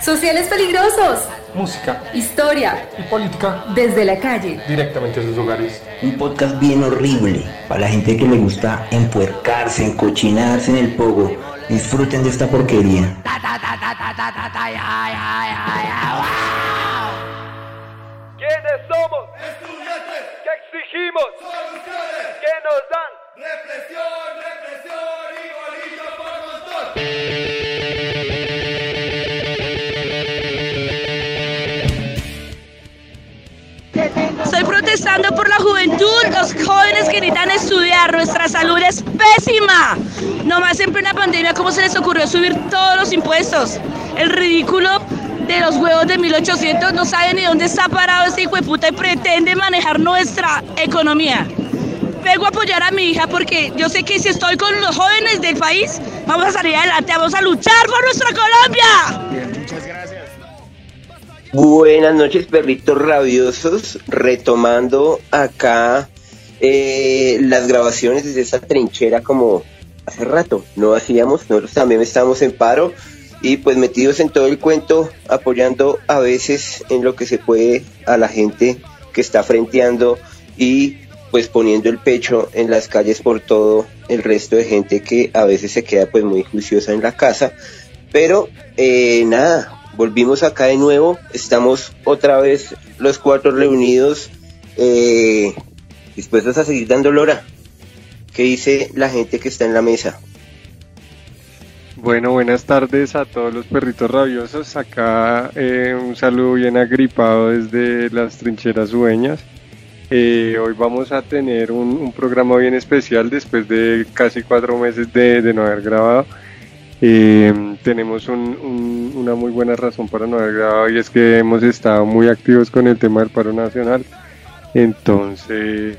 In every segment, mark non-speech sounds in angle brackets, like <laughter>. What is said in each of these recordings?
Sociales peligrosos. Música. Historia. Y política. Desde la calle. Directamente a sus hogares. Un podcast bien horrible para la gente que le gusta empuercarse, encochinarse en el pogo. Disfruten de esta porquería. ¿Quiénes somos? ¿Qué exigimos? ¿Qué nos dan? Represión, protestando por la juventud, los jóvenes que necesitan estudiar, nuestra salud es pésima. Nomás en plena pandemia, ¿cómo se les ocurrió subir todos los impuestos? El ridículo de los huevos de 1800 no sabe ni dónde está parado ese hijo de puta y pretende manejar nuestra economía. Vengo a apoyar a mi hija porque yo sé que si estoy con los jóvenes del país, vamos a salir adelante, vamos a luchar por nuestra Colombia. Buenas noches, perritos rabiosos. Retomando acá eh, las grabaciones desde esa trinchera como hace rato no hacíamos. Nosotros también estamos en paro y pues metidos en todo el cuento, apoyando a veces en lo que se puede a la gente que está frenteando y pues poniendo el pecho en las calles por todo el resto de gente que a veces se queda pues muy juiciosa en la casa. Pero eh, nada, volvimos acá de nuevo, estamos otra vez los cuatro reunidos, eh, dispuestos a seguir dando lora. ¿Qué dice la gente que está en la mesa? Bueno, buenas tardes a todos los perritos rabiosos. Acá eh, un saludo bien agripado desde las trincheras sueñas. Eh, hoy vamos a tener un, un, programa bien especial después de casi cuatro meses de, de no haber grabado. Eh, tenemos un, un, una muy buena razón para no haber grabado y es que hemos estado muy activos con el tema del paro nacional. Entonces,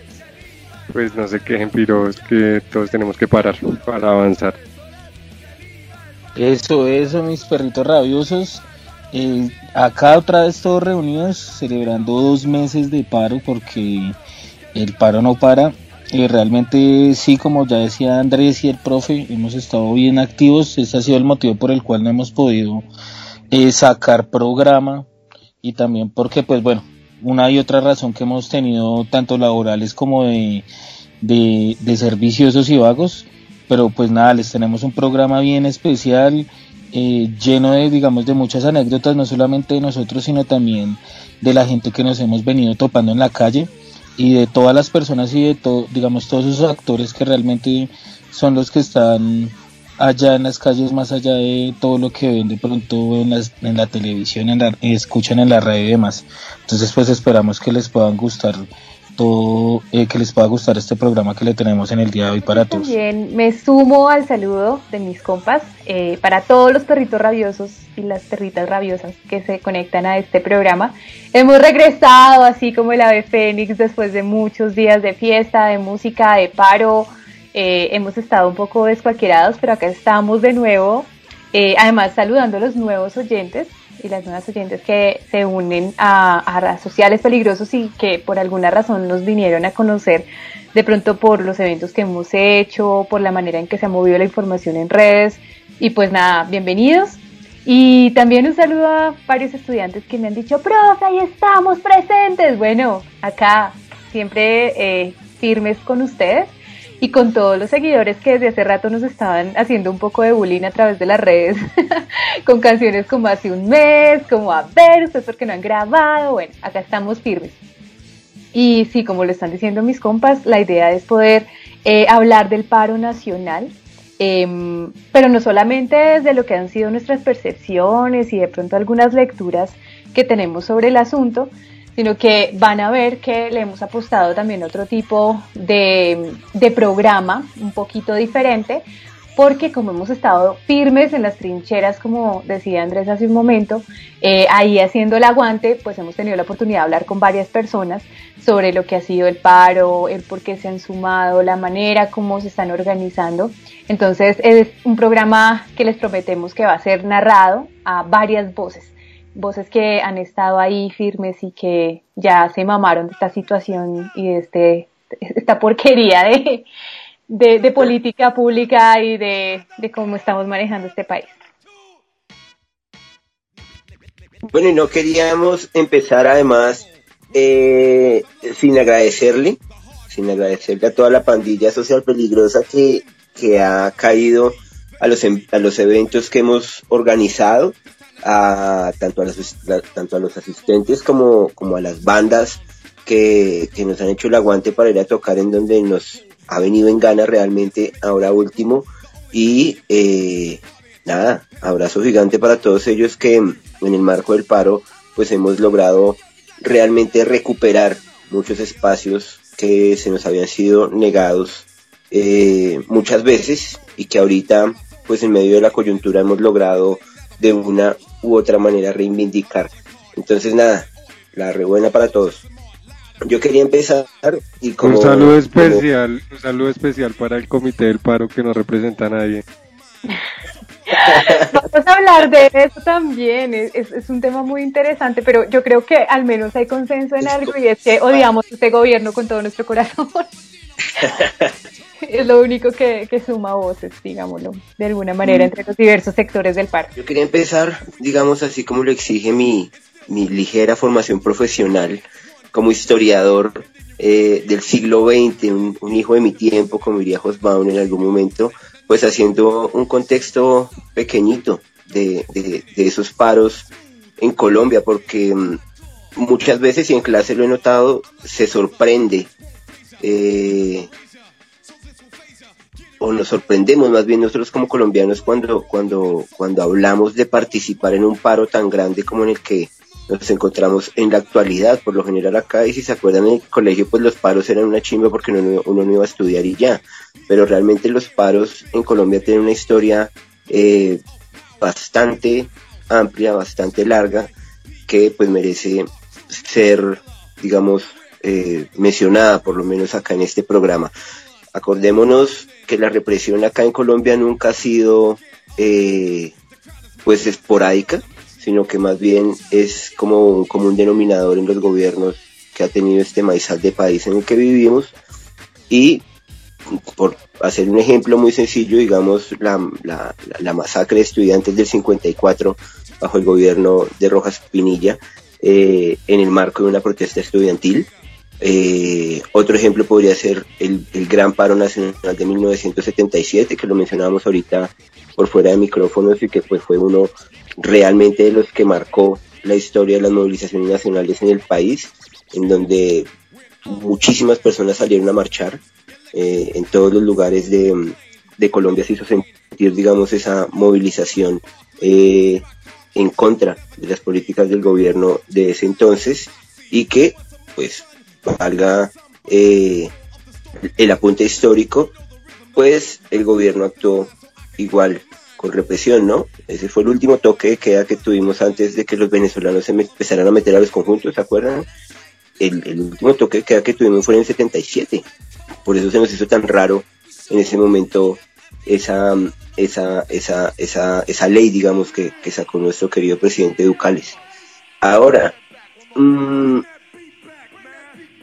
pues no se quejen piros que todos tenemos que parar para avanzar. Eso, eso, mis perritos rabiosos. Eh, acá otra vez todos reunidos celebrando dos meses de paro porque el paro no para. Eh, realmente sí, como ya decía Andrés y el profe, hemos estado bien activos. Ese ha sido el motivo por el cual no hemos podido eh, sacar programa y también porque, pues bueno, una y otra razón que hemos tenido tanto laborales como de, de, de y vagos. Pero pues nada, les tenemos un programa bien especial, eh, lleno de, digamos, de muchas anécdotas, no solamente de nosotros, sino también de la gente que nos hemos venido topando en la calle y de todas las personas y de todo, digamos, todos esos actores que realmente son los que están allá en las calles, más allá de todo lo que ven de pronto en, las, en la televisión, en la, escuchan en la radio y demás. Entonces, pues esperamos que les puedan gustar todo, eh, que les pueda gustar este programa que le tenemos en el día de hoy para todos. También me sumo al saludo de mis compas eh, para todos los perritos rabiosos y las perritas rabiosas que se conectan a este programa. Hemos regresado así como el ave fénix después de muchos días de fiesta, de música, de paro. Eh, hemos estado un poco descualquierados, pero acá estamos de nuevo. Eh, además, saludando a los nuevos oyentes y las nuevas oyentes que se unen a, a Sociales Peligrosos y que por alguna razón nos vinieron a conocer de pronto por los eventos que hemos hecho, por la manera en que se ha movido la información en redes. Y pues nada, bienvenidos. Y también un saludo a varios estudiantes que me han dicho, profe, ahí estamos presentes. Bueno, acá siempre eh, firmes con ustedes y con todos los seguidores que desde hace rato nos estaban haciendo un poco de bullying a través de las redes, <laughs> con canciones como hace un mes, como a ver, ustedes porque no han grabado, bueno, acá estamos firmes. Y sí, como lo están diciendo mis compas, la idea es poder eh, hablar del paro nacional, eh, pero no solamente desde lo que han sido nuestras percepciones y de pronto algunas lecturas que tenemos sobre el asunto, sino que van a ver que le hemos apostado también otro tipo de, de, programa un poquito diferente, porque como hemos estado firmes en las trincheras, como decía Andrés hace un momento, eh, ahí haciendo el aguante, pues hemos tenido la oportunidad de hablar con varias personas sobre lo que ha sido el paro, el por qué se han sumado, la manera como se están organizando. Entonces es un programa que les prometemos que va a ser narrado a varias voces voces que han estado ahí firmes y que ya se mamaron de esta situación y de este, esta porquería de, de, política pública y de, de cómo estamos manejando este país. Bueno, y no queríamos empezar además eh, sin agradecerle, sin agradecerle a toda la pandilla social peligrosa que, que ha caído a los, em- a los eventos que hemos organizado, a, tanto, a los, tanto a los asistentes como, como a las bandas que, que nos han hecho el aguante para ir a tocar en donde nos ha venido en gana realmente ahora último. Y eh, nada, abrazo gigante para todos ellos que en el marco del paro pues hemos logrado realmente recuperar muchos espacios que se nos habían sido negados eh, muchas veces y que ahorita pues en medio de la coyuntura hemos logrado de una u otra manera reivindicar. Entonces nada, la rebuena para todos. Yo quería empezar y como... un saludo como- especial, un saludo especial para el comité del paro que no representa a nadie. <laughs> Vamos a hablar de eso también, es, es- es un tema muy interesante, pero yo creo que al menos hay consenso en algo y es que odiamos este gobierno con todo nuestro corazón. <laughs> es lo único que, que suma voces, digámoslo, de alguna manera, entre los diversos sectores del paro. Yo quería empezar, digamos así como lo exige mi, mi ligera formación profesional como historiador eh, del siglo XX, un, un hijo de mi tiempo, como diría Hosbaum en algún momento, pues haciendo un contexto pequeñito de, de- de esos paros en Colombia, porque mm, muchas veces, y en clase lo he notado, se sorprende eh, o nos sorprendemos más bien nosotros como colombianos cuando, cuando, cuando hablamos de participar en un paro tan grande como en el que nos encontramos en la actualidad, por lo general acá, y si se acuerdan en el colegio, pues los paros eran una chimba porque uno, no- uno no iba a estudiar y ya, pero realmente los paros en Colombia tienen una historia eh, bastante amplia, bastante larga, que pues merece ser, digamos, eh, mencionada por lo menos acá en este programa. Acordémonos que la represión acá en Colombia nunca ha sido eh, pues esporádica, sino que más bien es como un denominador en los gobiernos que ha tenido este maizal de país en el que vivimos y por hacer un ejemplo muy sencillo, digamos, la, la- la- la masacre de estudiantes del 54 bajo el gobierno de Rojas Pinilla eh, en el marco de una protesta estudiantil. Eh, otro ejemplo podría ser el, el Gran Paro Nacional de 1977, que lo mencionábamos ahorita por fuera de micrófonos y que pues fue uno realmente de los que marcó la historia de las movilizaciones nacionales en el país, en donde muchísimas personas salieron a marchar eh, en todos los lugares de, de Colombia se hizo sentir, digamos, esa movilización eh, en contra de las políticas del gobierno de ese entonces y que, pues, valga eh, el apunte histórico, pues el gobierno actuó igual con represión, ¿no? Ese fue el último toque de queda que tuvimos antes de que los venezolanos se empezaran a meter a los conjuntos, ¿se acuerdan? El, el último toque de queda que tuvimos fue en el 77. Por eso se nos hizo tan raro en ese momento esa, esa, esa, esa, esa ley, digamos, que, que sacó nuestro querido presidente Ducales. Ahora, mm,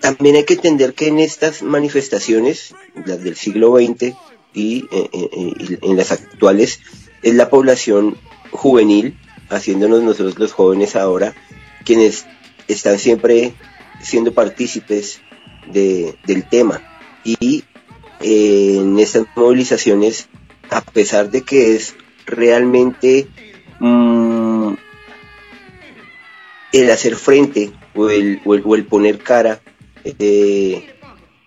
también hay que entender que en estas manifestaciones, las del siglo XX y eh, eh, eh, en las actuales, es la población juvenil, haciéndonos nosotros los jóvenes ahora, quienes están siempre siendo partícipes de, del tema. Y en estas movilizaciones, a pesar de que es realmente mm, el hacer frente o el, o el poner cara eh,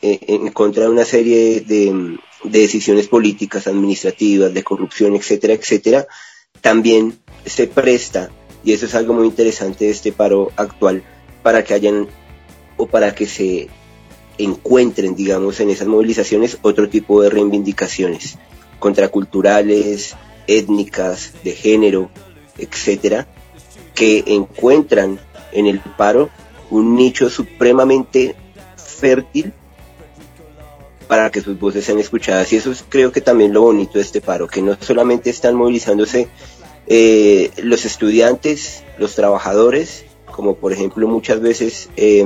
en contra de una serie de, de decisiones políticas, administrativas, de corrupción, etcétera, etcétera, también se presta, y eso es algo muy interesante de este paro actual, para que hayan o para que se encuentren, digamos, en esas movilizaciones otro tipo de reivindicaciones contraculturales, étnicas, de género, etcétera, que encuentran en el paro un nicho supremamente fértil para que sus voces sean escuchadas. Y eso es creo que también lo bonito de este paro, que no solamente están movilizándose eh, los estudiantes, los trabajadores, como por ejemplo muchas veces eh,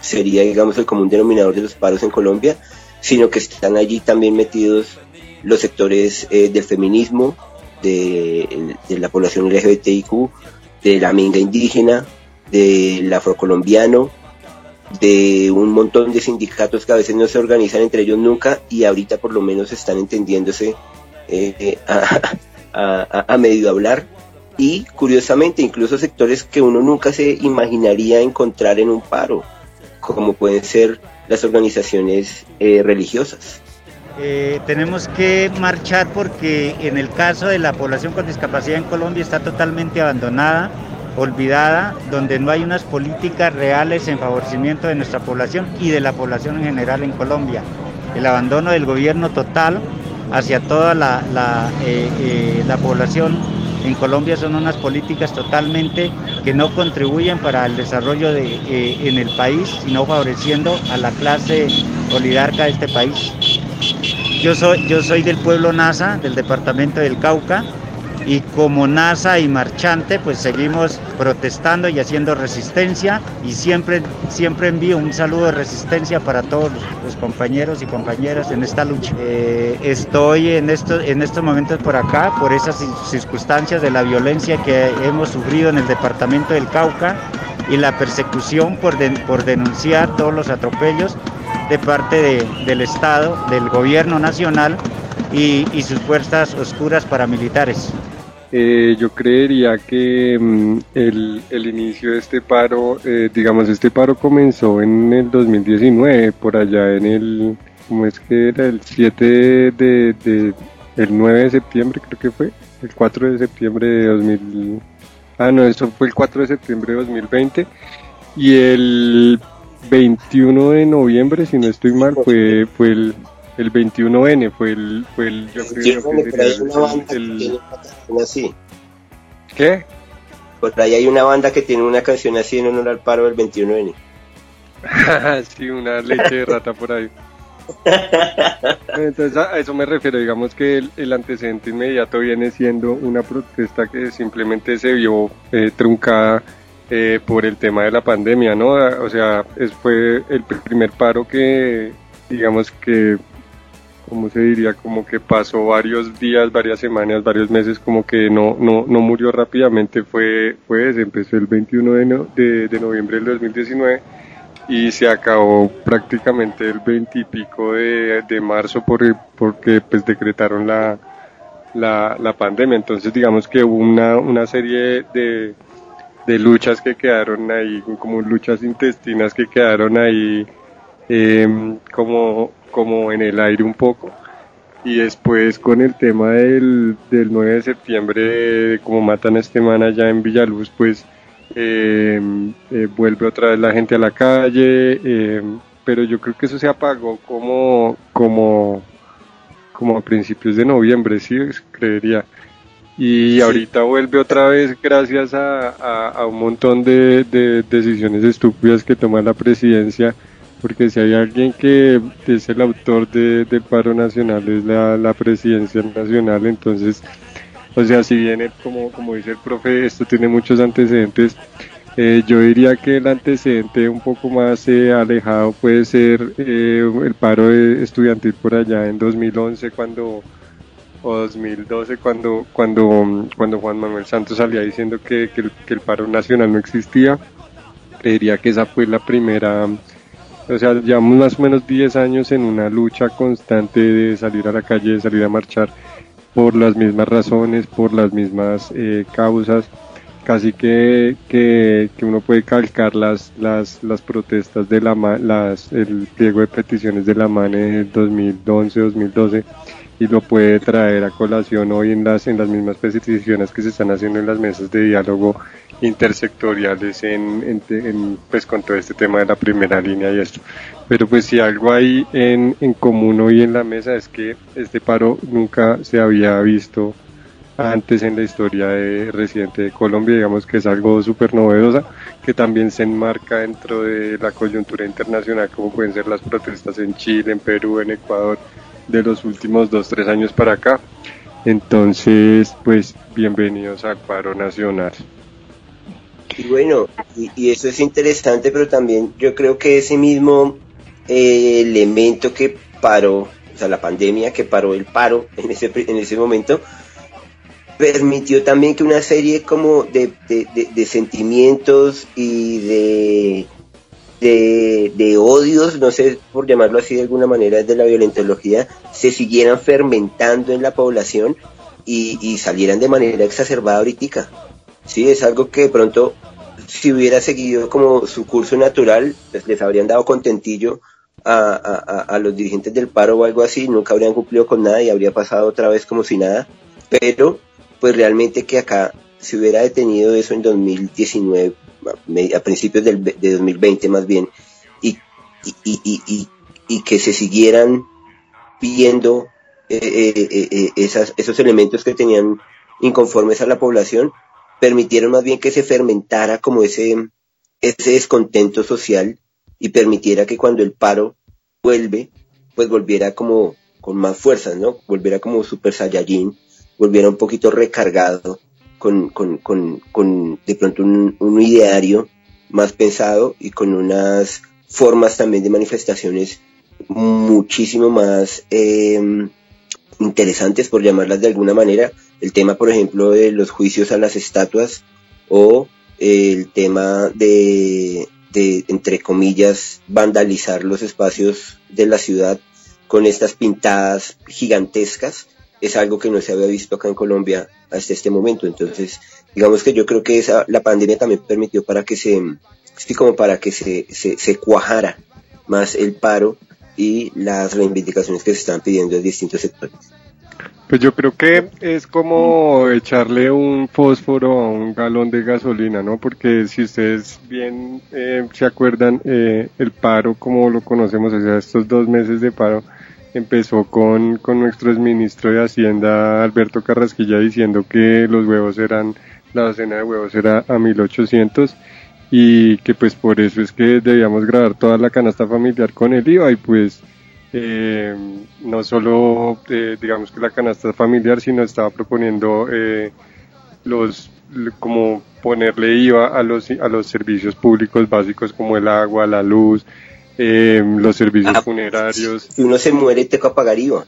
sería, digamos, el común denominador de los paros en Colombia, sino que están allí también metidos los sectores eh, del feminismo, de, de la población LGBTIQ, de la minga indígena, del afrocolombiano, de un montón de sindicatos que a veces no se organizan entre ellos nunca y ahorita por lo menos están entendiéndose eh, <laughs> a, a, a, medio hablar y curiosamente incluso sectores que uno nunca se imaginaría encontrar en un paro, como pueden ser las organizaciones eh, religiosas. Eh, tenemos que marchar porque en el caso de la población con discapacidad en Colombia está totalmente abandonada, olvidada, donde no hay unas políticas reales en favorecimiento de nuestra población y de la población en general en Colombia. El abandono del gobierno total hacia toda la, la, eh, eh, la población en Colombia son unas políticas totalmente que no contribuyen para el desarrollo de, eh, en el país, sino favoreciendo a la clase oligarca de este país. Yo soy, yo soy del pueblo NASA, del departamento del Cauca, y como NASA y marchante pues seguimos protestando y haciendo resistencia y siempre, siempre envío un saludo de resistencia para todos los compañeros y compañeras en esta lucha. Eh, estoy en, esto, en estos momentos por acá por esas circunstancias de la violencia que hemos sufrido en el departamento del Cauca y la persecución por, de, por denunciar todos los atropellos de parte de, del Estado, del gobierno nacional y sus fuerzas oscuras paramilitares. Eh, yo creería que mm, el, el, inicio de este paro, eh, digamos, este paro comenzó en el 2019, por allá en el, ¿cómo es que era? El 7 de, de, el 9 de septiembre creo que fue, el 4 de septiembre de 2000, ah no, eso fue el 4 de septiembre de 2020 y el 21 de noviembre, si no estoy mal, fue, fue el el 21N fue el, fue el yo creo que sería el, el, el... así. ¿Qué? Por ahí hay una banda que tiene una canción así en honor al paro del 21N. <laughs> sí, una leche de rata por ahí. <laughs> Entonces a eso me refiero, digamos que el, el, antecedente inmediato viene siendo una protesta que simplemente se vio eh, truncada eh, por el tema de la pandemia, ¿no? O sea, es, fue el primer paro que, digamos que como se diría, como que pasó varios días, varias semanas, varios meses, como que no, no, no murió rápidamente, fue, fue ese, empezó el 21 de, no, de, de, noviembre del 2019 y se acabó prácticamente el 20 y pico de, de marzo por, porque pues decretaron la, la, la, pandemia, entonces digamos que hubo una, una serie de, de luchas que quedaron ahí, como luchas intestinas que quedaron ahí eh, como como en el aire un poco. Y después con el tema del, del 9 de septiembre, como matan a este man allá en Villaluz, pues eh, eh, vuelve otra vez la gente a la calle, eh, pero yo creo que eso se apagó como, como, como a principios de noviembre, sí, creería. Y ahorita vuelve otra vez gracias a, a, a un montón de, de decisiones estúpidas que toma la presidencia porque si hay alguien que es el autor de, del paro nacional es la, la, presidencia nacional, entonces, o sea, si viene como, como dice el profe, esto tiene muchos antecedentes, eh, yo diría que el antecedente un poco más eh, alejado puede ser eh, el paro estudiantil por allá en 2011 cuando o 2012 cuando cuando cuando Juan Manuel Santos salía diciendo que, que, el, paro nacional no existía. Creería que esa fue la primera o sea, llevamos más o menos 10 años en una lucha constante de salir a la calle, de salir a marchar por las mismas razones, por las mismas eh, causas. Casi que, que, que, uno puede calcar las, las, las protestas de la las, el pliego de peticiones de la MANE en 2011-2012 y lo puede traer a colación hoy en las, en las mismas peticiones que se están haciendo en las mesas de diálogo intersectoriales en, en, en, pues con todo este tema de la primera línea y esto. Pero pues si algo hay en, en común hoy en la mesa es que este paro nunca se había visto antes en la historia de residente de Colombia, digamos que es algo súper novedosa, que también se enmarca dentro de la coyuntura internacional, como pueden ser las protestas en Chile, en Perú, en Ecuador, de los últimos dos, tres años para acá. Entonces, pues bienvenidos al paro nacional. Y bueno, y, eso es interesante, pero también yo creo que ese mismo eh, elemento que paró, o sea, la pandemia que paró el paro <laughs> en ese, en ese momento, permitió también que una serie como de, de, de sentimientos y de, de, de, odios, no sé por llamarlo así de alguna manera, de la violentología, se siguieran fermentando en la población y, y salieran de manera exacerbada ahorita. Sí, es algo que de pronto, si hubiera seguido como su curso natural, pues les habrían dado contentillo a, a, a, los dirigentes del paro o algo así, nunca habrían cumplido con nada y habría pasado otra vez como si nada, pero pues realmente que acá se hubiera detenido eso en 2019, a principios del, de 2020 más bien, y, y, y, y, que se siguieran viendo eh, eh, eh, esas, esos elementos que tenían inconformes a la población, permitieron más bien que se fermentara como ese, ese descontento social y permitiera que cuando el paro vuelve, pues volviera como con más fuerzas, ¿no? Volviera como super saiyajin, volviera un poquito recargado con, con, con, con de pronto un, un, ideario más pensado y con unas formas también de manifestaciones muchísimo más eh, interesantes, por llamarlas de alguna manera. El tema, por ejemplo, de los juicios a las estatuas o el tema de, de, entre comillas, vandalizar los espacios de la ciudad con estas pintadas gigantescas es algo que no se había visto acá en Colombia hasta este momento. Entonces, digamos que yo creo que esa, la pandemia también permitió para que se, sí, como para que se, se, se cuajara más el paro y las reivindicaciones que se están pidiendo en distintos sectores. Pues yo creo que es como echarle un fósforo a un galón de gasolina, ¿no? Porque si ustedes bien eh, se acuerdan, eh, el paro, como lo conocemos, o sea, estos dos meses de paro, empezó con, con nuestro exministro de Hacienda, Alberto Carrasquilla, diciendo que los huevos eran, la docena de huevos era a 1800 y que pues por eso es que debíamos grabar toda la canasta familiar con el IVA y pues eh, no solo eh, digamos que la canasta familiar, sino estaba proponiendo eh, los como ponerle IVA a los, a los servicios públicos básicos como el agua, la luz, eh, los servicios ah, funerarios. Si uno se muere, te pagar IVA.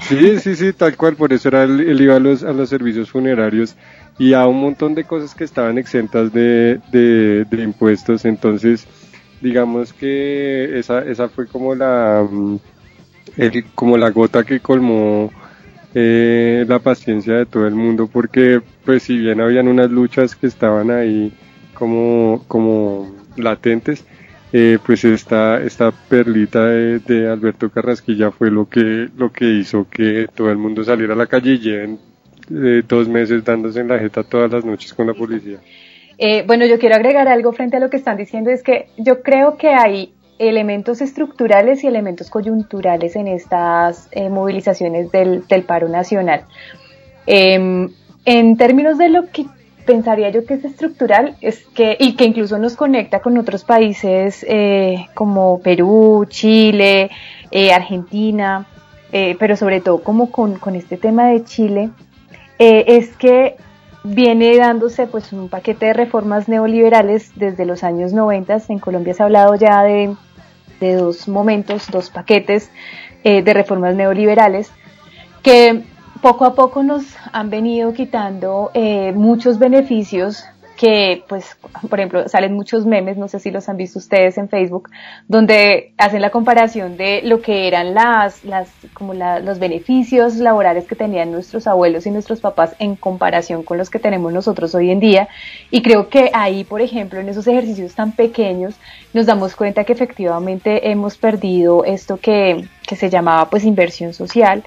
Sí, sí, sí, tal cual, por eso era el, el IVA a los, a los servicios funerarios y a un montón de cosas que estaban exentas de, de, de impuestos. Entonces, digamos que esa, esa fue como la, mm, el, como la gota que colmó eh, la paciencia de todo el mundo, porque pues si bien habían unas luchas que estaban ahí como, como latentes, eh, pues esta, esta perlita de, de, Alberto Carrasquilla fue lo que, lo que hizo que todo el mundo saliera a la calle y lleven eh, dos meses dándose en la jeta todas las noches con la policía. Eh, bueno, yo quiero agregar algo frente a lo que están diciendo, es que yo creo que hay elementos estructurales y elementos coyunturales en estas eh, movilizaciones del, del, paro nacional. Eh, en términos de lo que pensaría yo que es estructural, es que, y que incluso nos conecta con otros países eh, como Perú, Chile, eh, Argentina, pero sobre todo como con, con este tema de Chile, es que viene dándose pues un paquete de reformas neoliberales desde los años 90. En Colombia se ha hablado ya de, de dos momentos, dos paquetes eh, de reformas neoliberales que poco a poco nos han venido quitando eh, muchos beneficios que, pues, por ejemplo, salen muchos memes, no sé si los han visto ustedes en Facebook, donde hacen la comparación de lo que eran las, las, como la, los beneficios laborales que tenían nuestros abuelos y nuestros papás en comparación con los que tenemos nosotros hoy en día. Y creo que ahí, por ejemplo, en esos ejercicios tan pequeños, nos damos cuenta que efectivamente hemos perdido esto que, que se llamaba, pues, inversión social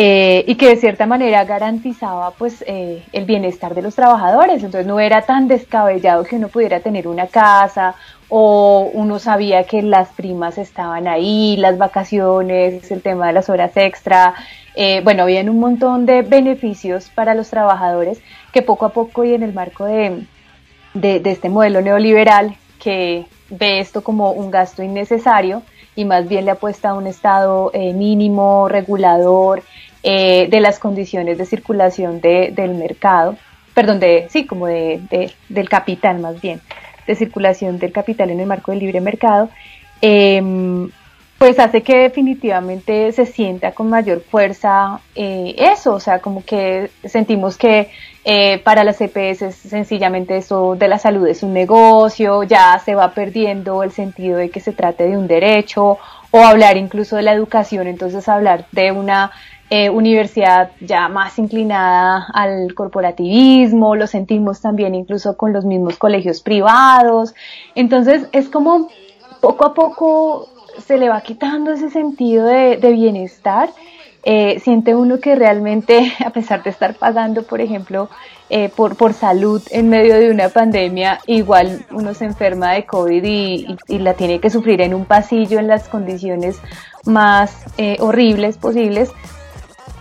eh, y que de cierta manera garantizaba pues eh, el bienestar de los trabajadores. Entonces no era tan descabellado que uno pudiera tener una casa o uno sabía que las primas estaban ahí, las vacaciones, el tema de las horas extra. Eh, bueno, habían un montón de beneficios para los trabajadores que poco a poco y en el marco de, de, de este modelo neoliberal que ve esto como un gasto innecesario y más bien le apuesta a un Estado eh, mínimo, regulador, eh, de las condiciones de circulación de, del mercado, perdón, de, sí, como de, de, del capital más bien, de circulación del capital en el marco del libre mercado, eh, pues hace que definitivamente se sienta con mayor fuerza eh, eso, o sea, como que sentimos que eh, para las EPS sencillamente eso de la salud es un negocio, ya se va perdiendo el sentido de que se trate de un derecho o hablar incluso de la educación, entonces hablar de una eh, universidad ya más inclinada al corporativismo, lo sentimos también incluso con los mismos colegios privados, entonces es como poco a poco se le va quitando ese sentido de, bienestar. Eh, siente uno que realmente, <laughs> a pesar de estar pagando, por ejemplo, eh, por, por salud en medio de una pandemia, igual uno se enferma de COVID y, la tiene que sufrir en un pasillo en las condiciones más eh, horribles posibles.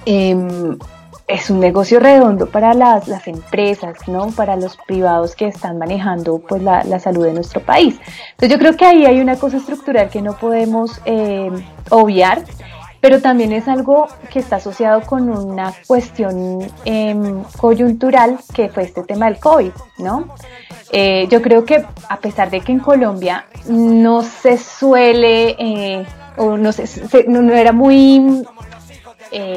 Em, es un negocio redondo para las, las, empresas, ¿no? Para los privados que están manejando pues la, la, salud de nuestro país. Entonces yo creo que ahí hay una cosa estructural que no podemos eh, obviar, pero también es algo que está asociado con una cuestión em, coyuntural que fue este tema del COVID, ¿no? Eh, yo creo que a pesar de que en Colombia no se suele, eh, o no, se, no, era muy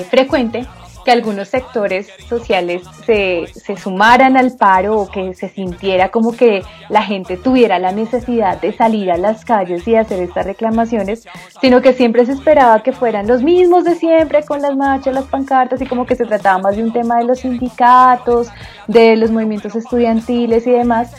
frecuente que algunos sectores sociales se, se, sumaran al paro o que se sintiera como que la gente tuviera la necesidad de salir a las calles y hacer estas reclamaciones, sino que siempre se esperaba que fueran los mismos de siempre con las marchas, las pancartas y como que se trataba más de un tema de los sindicatos, de los movimientos estudiantiles y demás.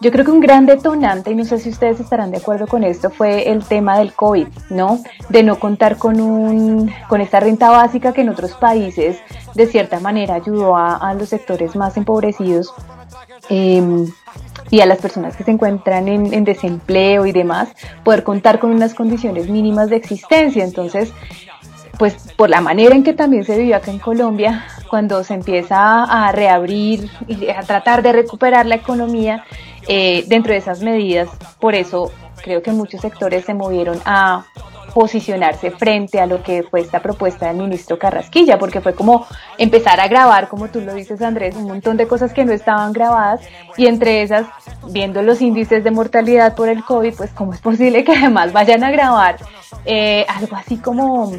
Yo creo que un gran detonante, y no sé si ustedes estarán de acuerdo con esto, fue el tema del COVID, ¿no? De no contar con, un, con esta renta básica que en otros países de cierta manera ayudó a, los sectores más empobrecidos em, y a las personas que se encuentran en, desempleo y demás, poder contar con unas condiciones mínimas de existencia. Entonces, pues por la manera en que también se vivió acá en Colombia, cuando se empieza a reabrir y a tratar de recuperar la economía, eh, dentro de esas medidas, por eso creo que muchos sectores se movieron a posicionarse frente a lo que fue esta propuesta del ministro Carrasquilla, porque fue como empezar a grabar, como tú lo dices Andrés, un montón de cosas que no estaban grabadas y entre esas, viendo los índices de mortalidad por el COVID, pues cómo es posible que además vayan a grabar eh, algo así como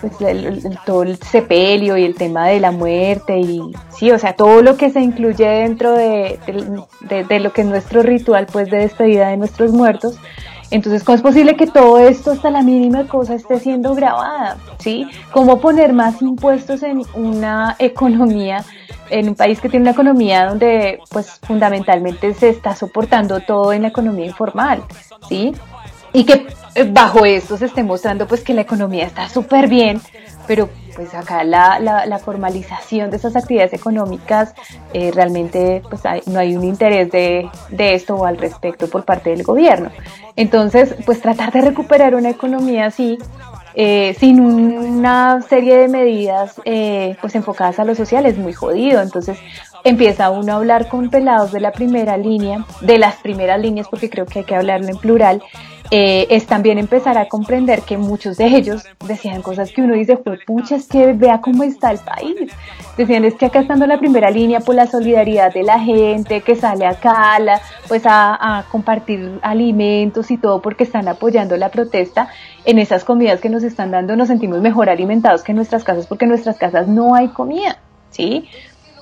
pues el, todo el sepelio y el tema de la muerte y sí, o sea, todo lo que se incluye dentro de, de, lo que es nuestro ritual pues de despedida de nuestros muertos. Entonces, ¿cómo es posible que todo esto, hasta la mínima cosa, esté siendo grabada? ¿Sí? ¿Cómo poner más impuestos en una economía, en un país que tiene una economía donde, pues, fundamentalmente se está soportando todo en la economía informal? ¿Sí? Y que eh, bajo esto se esté mostrando pues que la economía está súper bien, pero pues acá la, la, formalización de esas actividades económicas eh, realmente pues no hay un interés de, de, esto o al respecto por parte del gobierno. Entonces pues tratar de recuperar una economía así eh, sin una serie de medidas pues enfocadas a lo social es muy jodido. Entonces empieza uno a hablar con pelados de la primera línea, de las primeras líneas porque creo que hay que hablarlo en plural eh, es también empezar a comprender que muchos de ellos decían cosas que uno dice, pues pucha, es que vea cómo está el país. Decían, es que acá estando en la primera línea por la solidaridad de la gente que sale acá pues a, a compartir alimentos y todo porque están apoyando la protesta, en esas comidas que nos están dando nos sentimos mejor alimentados que en nuestras casas porque en nuestras casas no hay comida, ¿sí?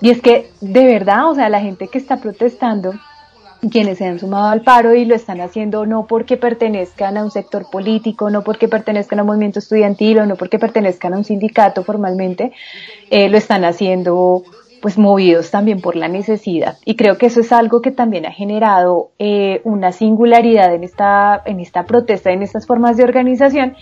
Y es que de verdad, o sea, la gente que está protestando, quienes se han sumado al paro y lo están haciendo no porque pertenezcan a un sector político, no porque pertenezcan a un movimiento estudiantil o no porque pertenezcan a un sindicato formalmente, eh, lo están haciendo pues movidos también por la necesidad. Y creo que eso es algo que también ha generado eh, una singularidad en esta, en esta protesta, en estas formas de organización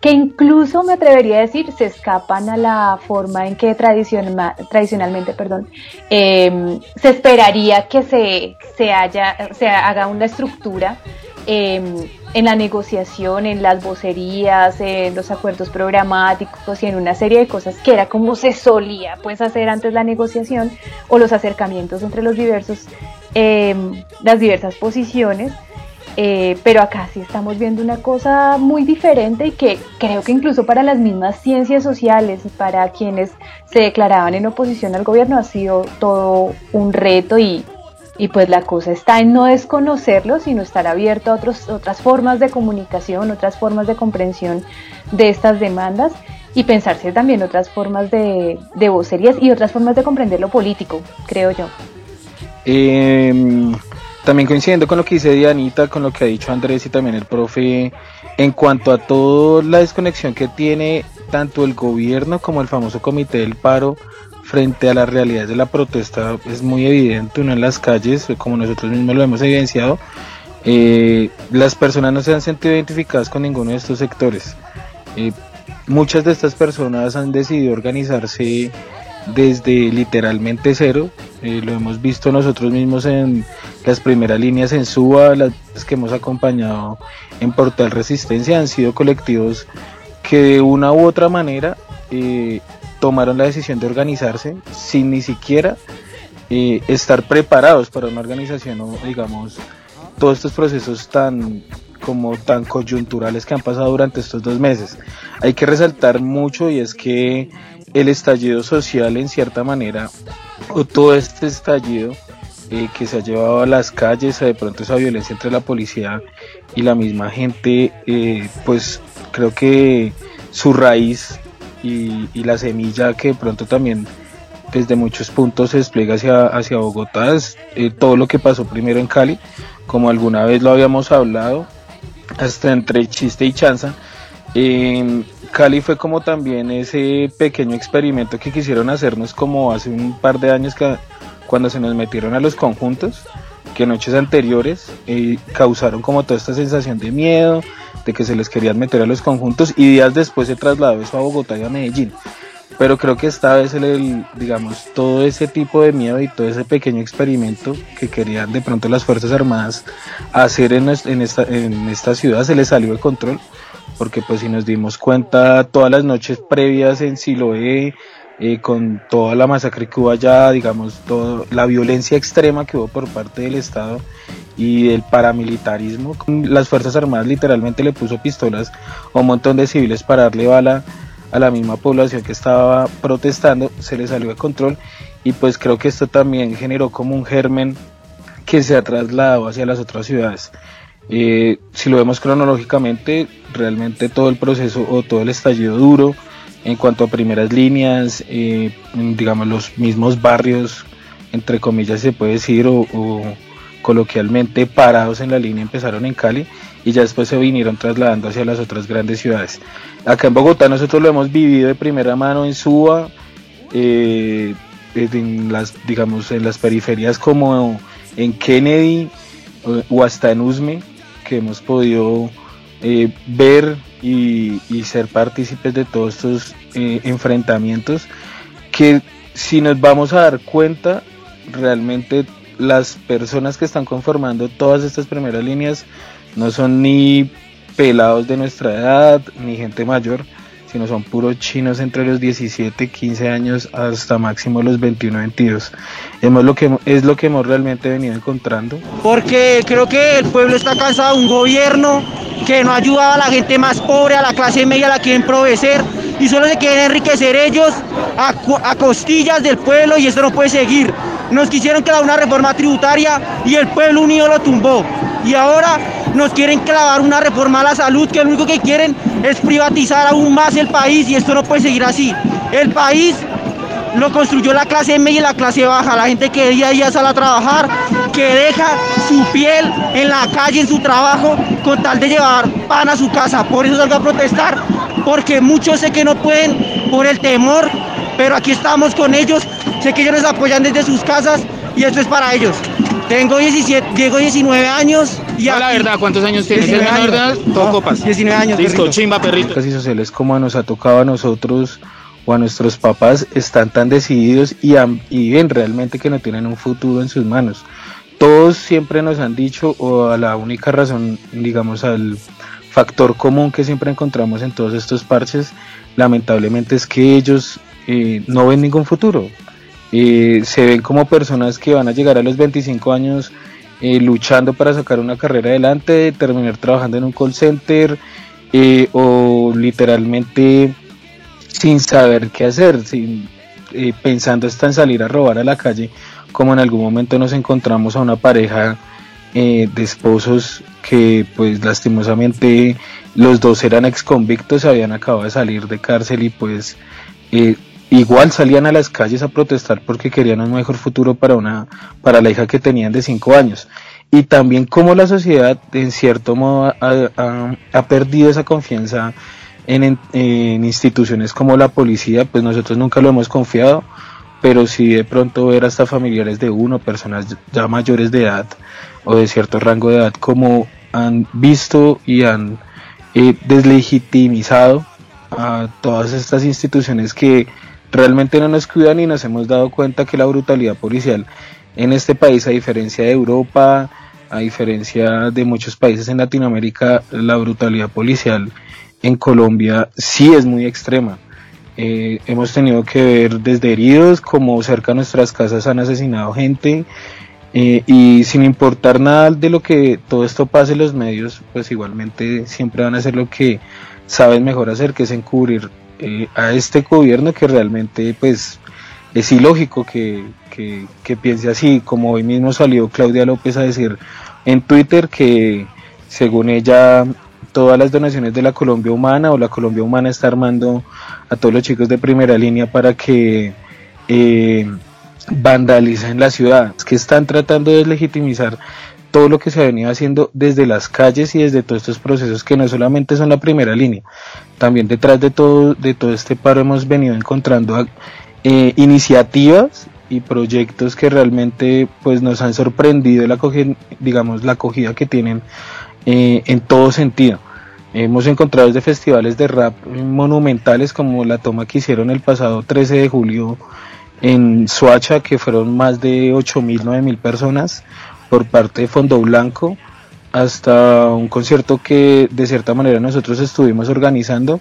que incluso me atrevería a decir se escapan a la forma en que tradicionalmente perdón, em, se esperaría que se, se, haya, se haga una estructura em, en la negociación, en las vocerías, en los acuerdos programáticos y en una serie de cosas que era como se solía pues hacer antes la negociación o los acercamientos entre los diversos, em, las diversas posiciones eh, pero acá sí estamos viendo una cosa muy diferente y que creo que incluso para las mismas ciencias sociales y para quienes se declaraban en oposición al gobierno ha sido todo un reto y, Y pues la cosa está en no desconocerlo, sino estar abierto a otros, otras formas de comunicación, otras formas de comprensión de estas demandas y pensarse también otras formas de, de vocerías y otras formas de comprender lo político, creo yo. Eh, también coincidiendo con lo que dice Dianita, con lo que ha dicho Andrés y también el profe, en cuanto a toda la desconexión que tiene tanto el gobierno como el famoso comité del paro frente a las realidades de la protesta, es muy evidente, uno en las calles, como nosotros mismos lo hemos evidenciado, eh, las personas no se han sentido identificadas con ninguno de estos sectores. Eh, muchas de estas personas han decidido organizarse desde literalmente cero. Eh, lo hemos visto nosotros mismos en las primeras líneas en SUA, las que hemos acompañado en Portal Resistencia, han sido colectivos que de una u otra manera eh, tomaron la decisión de organizarse sin ni siquiera eh, estar preparados para una organización o digamos todos estos procesos tan como tan coyunturales que han pasado durante estos dos meses. Hay que resaltar mucho y es que el estallido social en cierta manera, o todo este estallido eh, que se ha llevado a las calles, de pronto esa violencia entre la policía y la misma gente, eh, pues creo que su raíz y, la semilla que de pronto también desde muchos puntos se despliega hacia, hacia Bogotá es eh, todo lo que pasó primero en Cali, como alguna vez lo habíamos hablado, hasta entre chiste y chanza. Cali fue como también ese pequeño experimento que quisieron hacernos como hace un par de años que, cuando se nos metieron a los conjuntos, que noches anteriores eh, causaron como toda esta sensación de miedo, de que se les querían meter a los conjuntos y días después se trasladó eso a Bogotá y a Medellín. Pero creo que esta vez el, digamos, todo ese tipo de miedo y todo ese pequeño experimento que querían de pronto las Fuerzas Armadas hacer en, en, esta, en esta ciudad se les salió de control porque pues si nos dimos cuenta todas las noches previas en Siloé, eh, con toda la masacre que hubo allá, digamos, toda la violencia extrema que hubo por parte del Estado y del paramilitarismo, las Fuerzas Armadas literalmente le puso pistolas a un montón de civiles para darle bala a la misma población que estaba protestando, se le salió de control y pues creo que esto también generó como un germen que se ha trasladado hacia las otras ciudades. Eh, si lo vemos cronológicamente, realmente todo el proceso o todo el estallido duro en cuanto a primeras líneas, eh, digamos los mismos barrios, entre comillas se puede decir, o, coloquialmente parados en la línea empezaron en Cali y ya después se vinieron trasladando hacia las otras grandes ciudades. Acá en Bogotá nosotros lo hemos vivido de primera mano en Suba, eh, en las, digamos, en las periferias como en Kennedy o hasta en Usme, que hemos podido eh, ver y, ser partícipes de todos estos eh, enfrentamientos que si nos vamos a dar cuenta realmente las personas que están conformando todas estas primeras líneas no son ni pelados de nuestra edad ni gente mayor sino son puros chinos entre los 17, 15 años hasta máximo los 21, 22. Hemos lo que, es lo que hemos realmente venido encontrando. Porque creo que el pueblo está cansado de un gobierno que no ayuda a la gente más pobre, a la clase media la quieren proveer y solo se quieren enriquecer ellos a, a costillas del pueblo y esto no puede seguir. Nos quisieron crear una reforma tributaria y el pueblo unido lo tumbó. Y ahora nos quieren clavar una reforma a la salud que lo único que quieren es privatizar aún más el país y esto no puede seguir así. El país lo construyó la clase media y la clase baja, la gente que día a día sale a trabajar, que deja su piel en la calle, en su trabajo, con tal de llevar pan a su casa. Por eso salgo a protestar, porque muchos sé que no pueden por el temor, pero aquí estamos con ellos, sé que ellos nos apoyan desde sus casas y esto es para ellos. Tengo 17, llego 19 años. Y la verdad, ¿cuántos años tienes? ¿Es menor de Todo copas. 19 años. Listo, chimba, perrito. Casi sociales como nos ha tocado a nosotros o a nuestros papás están tan decididos y, y ven realmente que no tienen un futuro en sus manos. Todos siempre nos han dicho, o a la única razón, digamos, al factor común que siempre encontramos en todos estos parches, lamentablemente es que ellos eh, no ven ningún futuro. Eh, se ven como personas que van a llegar a los 25 años eh, luchando para sacar una carrera adelante, terminar trabajando en un call center eh, o literalmente sin saber qué hacer, sin, pensando hasta en salir a robar a la calle como en algún momento nos encontramos a una pareja eh, de esposos que pues lastimosamente los dos eran ex convictos, habían acabado de salir de cárcel y pues eh, igual salían a las calles a protestar porque querían un mejor futuro para una para la hija que tenían de cinco años. Y también como la sociedad en cierto modo ha, ha- ha perdido esa confianza en, en- instituciones como la policía pues nosotros nunca lo hemos confiado pero sí de pronto ver hasta familiares de uno personas ya mayores de edad o de cierto rango de edad como han visto y han eh, deslegitimizado a todas estas instituciones que realmente no nos cuidan y nos hemos dado cuenta que la brutalidad policial en este país, a diferencia de Europa, a diferencia de muchos países en Latinoamérica, la brutalidad policial en Colombia sí es muy extrema. Eh, hemos tenido que ver desde heridos como cerca de nuestras casas han asesinado gente eh, y sin importar nada de lo que todo esto pase los medios, pues igualmente siempre van a hacer lo que saben mejor hacer, que es encubrir eh, a este gobierno que realmente pues es ilógico que, que, piense así, como hoy mismo salió Claudia López a decir en Twitter que según ella todas las donaciones de la Colombia Humana o la Colombia Humana está armando a todos los chicos de primera línea para que eh, vandalicen la ciudad, que están tratando de deslegitimizar todo lo que se ha venido haciendo desde las calles y desde todos estos procesos que no solamente son la primera línea, también detrás de todo, de todo este paro hemos venido encontrando eh, iniciativas y proyectos que realmente pues nos han sorprendido la digamos la acogida que tienen eh, en todo sentido. Hemos encontrado desde festivales de rap monumentales como la toma que hicieron el pasado 13 de julio en Soacha, que fueron más de 8.000, 9.000 personas por parte de Fondo Blanco, hasta un concierto que de cierta manera nosotros estuvimos organizando,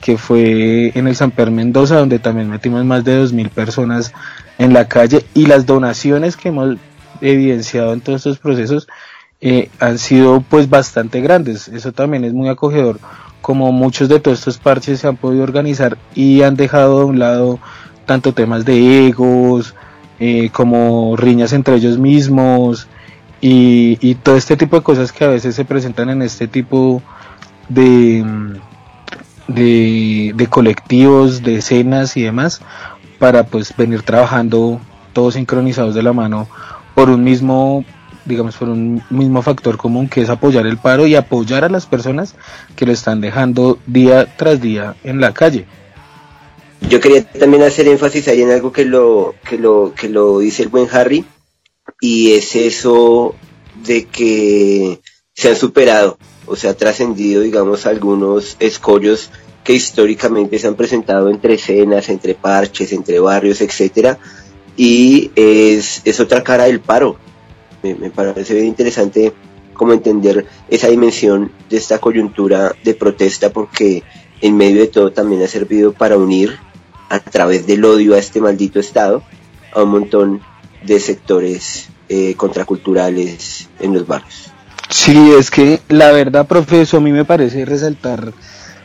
que fue en el Samper Mendoza, donde también metimos más de 2.000 personas en la calle y las donaciones que hemos evidenciado en todos estos procesos eh, han sido pues bastante grandes. Eso también es muy acogedor, como muchos de todos estos parches se han podido organizar y han dejado de un lado tanto temas de egos, eh, como riñas entre ellos mismos y, todo este tipo de cosas que a veces se presentan en este tipo de, mm, de, de colectivos, de escenas y demás, para pues venir trabajando todos sincronizados de la mano por un mismo digamos por un mismo factor común que es apoyar el paro y apoyar a las personas que lo están dejando día tras día en la calle. Yo quería también hacer énfasis ahí en algo que lo, que lo, que lo dice el buen Harry, y es eso de que se han superado, o sea, trascendido, digamos, algunos escollos que históricamente se han presentado entre escenas, entre parches, entre barrios, etcétera, y es, es otra cara del paro. Me, me parece bien interesante como entender esa dimensión de esta coyuntura de protesta porque en medio de todo también ha servido para unir a través del odio a este maldito Estado a un montón de sectores eh, contraculturales en los barrios. Sí, es que la verdad, profe, eso a mí me parece resaltar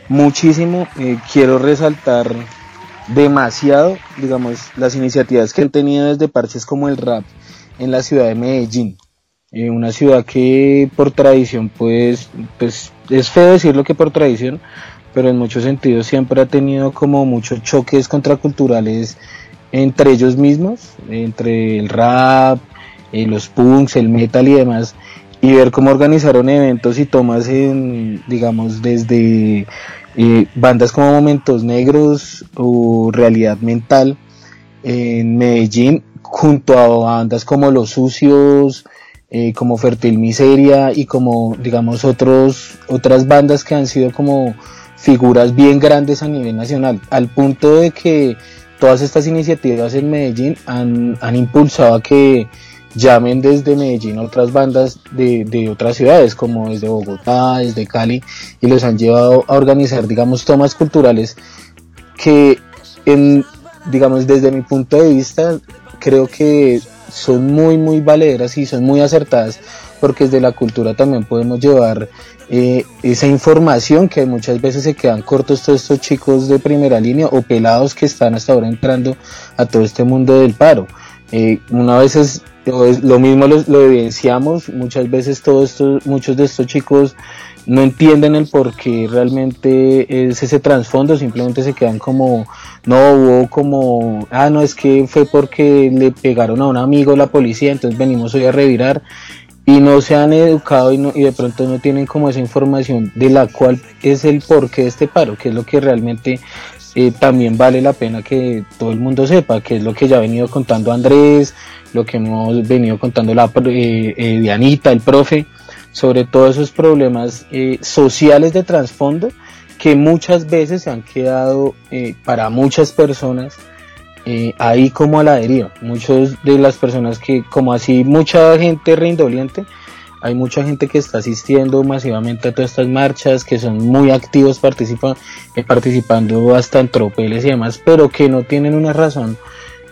muchísimo. Eh, quiero resaltar demasiado, digamos, las iniciativas que han tenido desde parches como el rap en la ciudad de Medellín. Eh, una ciudad que por tradición, pues, pues, es feo decirlo que por tradición, pero en muchos sentidos siempre ha tenido como muchos choques contraculturales entre ellos mismos, entre el rap, eh, los punks, el metal y demás, y ver cómo organizaron eventos y tomas en, digamos, desde eh, bandas como Momentos Negros o Realidad Mental en Medellín, junto a bandas como Los Sucios, eh, como Fertil Miseria y como, digamos, otros, otras bandas que han sido como figuras bien grandes a nivel nacional, al punto de que todas estas iniciativas en Medellín han, han impulsado a que llamen desde Medellín a otras bandas de, de otras ciudades, como desde Bogotá, desde Cali, y los han llevado a organizar, digamos, tomas culturales que, digamos, desde mi punto de vista, creo que son muy, muy valederas y son muy acertadas, porque desde la cultura también podemos llevar eh, esa información que muchas veces se quedan cortos todos estos chicos de primera línea o pelados que están hasta ahora entrando a todo este mundo del paro. Eh, una vez es, lo mismo lo, lo, evidenciamos, muchas veces todos estos, muchos de estos chicos no entienden el por qué realmente es ese trasfondo, simplemente se quedan como, no hubo como, ah, no, es que fue porque le pegaron a un amigo la policía, entonces venimos hoy a revirar y no se han educado y, no, y de pronto no tienen como esa información de la cual es el porqué de este paro, que es lo que realmente eh, también vale la pena que todo el mundo sepa, que es lo que ya ha venido contando Andrés, lo que hemos venido contando la eh, eh, Dianita, el profe, sobre todos esos problemas eh, sociales de trasfondo que muchas veces se han quedado eh, para muchas personas eh, ahí como a la deriva. Muchos de las personas que, como así, mucha gente reindoliente, hay mucha gente que está asistiendo masivamente a todas estas marchas, que son muy activos participa, participando hasta en tropeles y demás, pero que no tienen una razón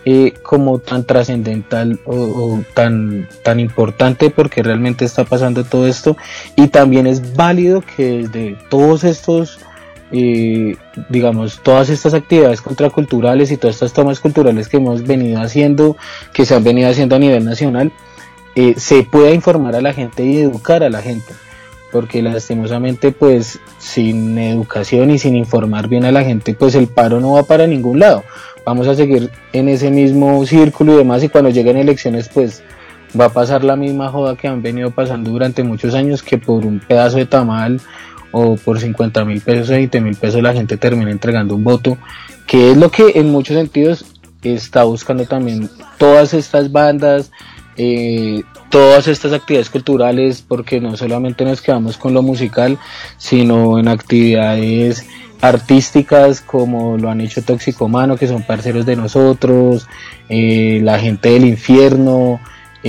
eh, como tan trascendental o, tan, tan importante porque realmente está pasando todo esto y también es válido que desde todos estos eh, digamos todas estas actividades contraculturales y todas estas tomas culturales que hemos venido haciendo que se han venido haciendo a nivel nacional eh, se pueda informar a la gente y educar a la gente. Porque lastimosamente pues sin educación y sin informar bien a la gente pues el paro no va para ningún lado. Vamos a seguir en ese mismo círculo y demás y cuando lleguen elecciones pues va a pasar la misma joda que han venido pasando durante muchos años que por un pedazo de tamal o por 50 mil pesos o 20 mil pesos la gente termina entregando un voto que es lo que en muchos sentidos está buscando también todas estas bandas eh, todas estas actividades culturales porque no solamente nos quedamos con lo musical sino en actividades artísticas como lo han hecho Toxicomano, que son parceros de nosotros, eh, la gente del infierno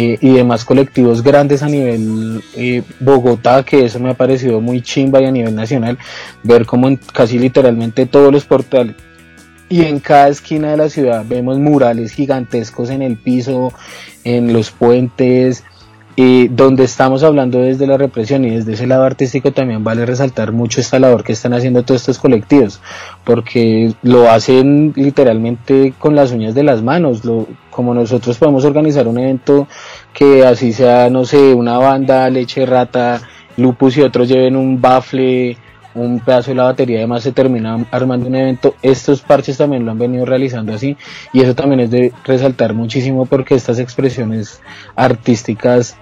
eh, y demás colectivos grandes a nivel eh, Bogotá, que eso me ha parecido muy chimba y a nivel nacional, ver como en casi literalmente todos los portales y en cada esquina de la ciudad vemos murales gigantescos en el piso, en los puentes, y donde estamos hablando desde la represión y desde ese lado artístico también vale resaltar mucho esta labor que están haciendo todos estos colectivos, porque lo hacen literalmente con las uñas de las manos, lo, como nosotros podemos organizar un evento que así sea, no sé, una banda, leche rata, lupus y otros lleven un bafle, un pedazo de la batería, además se termina armando un evento. Estos parches también lo han venido realizando así y eso también es de resaltar muchísimo porque estas expresiones artísticas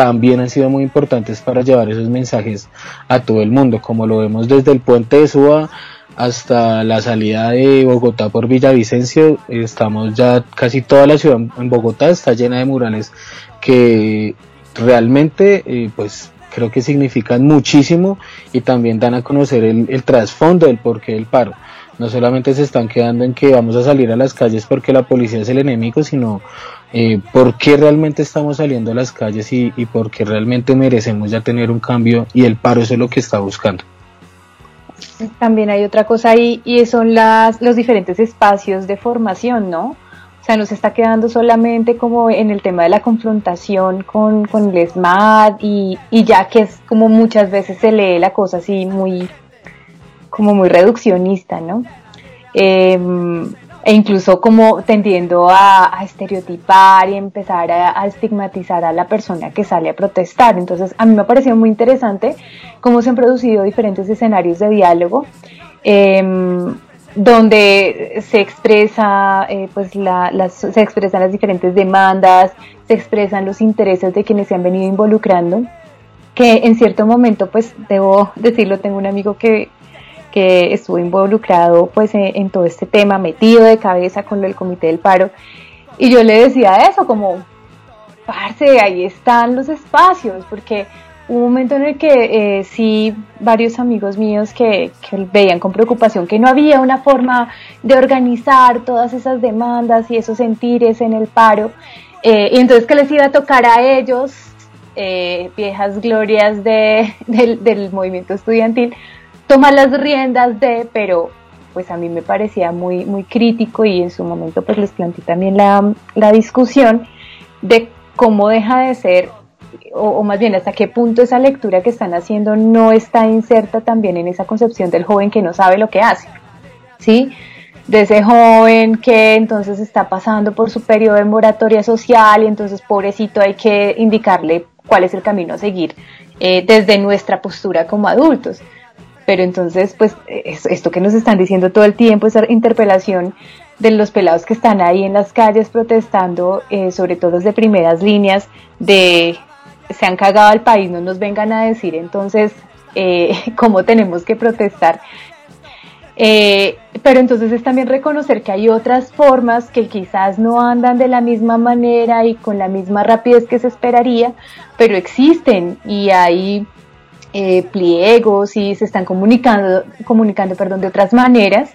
también han sido muy importantes para llevar esos mensajes a todo el mundo, como lo vemos desde el puente de Suba hasta la salida de Bogotá por Villavicencio, estamos ya casi toda la ciudad en Bogotá está llena de murales que realmente eh, pues creo que significan muchísimo y también dan a conocer el, el trasfondo del porqué del paro. No solamente se están quedando en que vamos a salir a las calles porque la policía es el enemigo, sino eh, por qué realmente estamos saliendo a las calles y, y por qué realmente merecemos ya tener un cambio y el paro eso es lo que está buscando. También hay otra cosa ahí y son las, los diferentes espacios de formación, ¿no? O sea, nos está quedando solamente como en el tema de la confrontación con, con el SMAT y, y ya que es como muchas veces se lee la cosa así muy como muy reduccionista, ¿no? Eh, e incluso como tendiendo a, a estereotipar y empezar a, a, estigmatizar a la persona que sale a protestar. Entonces, a mí me ha parecido muy interesante cómo se han producido diferentes escenarios de diálogo. Eh, donde se expresa eh, pues la, las, se expresan las diferentes demandas, se expresan los intereses de quienes se han venido involucrando, que en cierto momento pues debo decirlo, tengo un amigo que que estuvo involucrado pues en, en, todo este tema, metido de cabeza con el comité del paro. Y yo le decía eso, como, parce, ahí están los espacios, porque hubo un momento en el que eh, sí, varios amigos míos que, que, veían con preocupación que no había una forma de organizar todas esas demandas y esos sentires en el paro, eh, y entonces que les iba a tocar a ellos, eh, viejas glorias de, <laughs> del, del movimiento estudiantil, toma las riendas de, pero pues a mí me parecía muy, muy crítico y en su momento pues les planteé también la, la discusión de cómo deja de ser, o, más bien hasta qué punto esa lectura que están haciendo no está inserta también en esa concepción del joven que no sabe lo que hace, ¿sí? de ese joven que entonces está pasando por su periodo de moratoria social y entonces pobrecito hay que indicarle cuál es el camino a seguir eh, desde nuestra postura como adultos. Pero entonces, pues es- esto que nos están diciendo todo el tiempo, esa interpelación de los pelados que están ahí en las calles protestando, eh, sobre todo desde primeras líneas, de se han cagado al país, no nos vengan a decir entonces eh, <laughs> cómo tenemos que protestar. Eh, pero entonces es también reconocer que hay otras formas que quizás no andan de la misma manera y con la misma rapidez que se esperaría, pero existen y hay eh, pliegos y se están comunicando, comunicando perdón, de otras maneras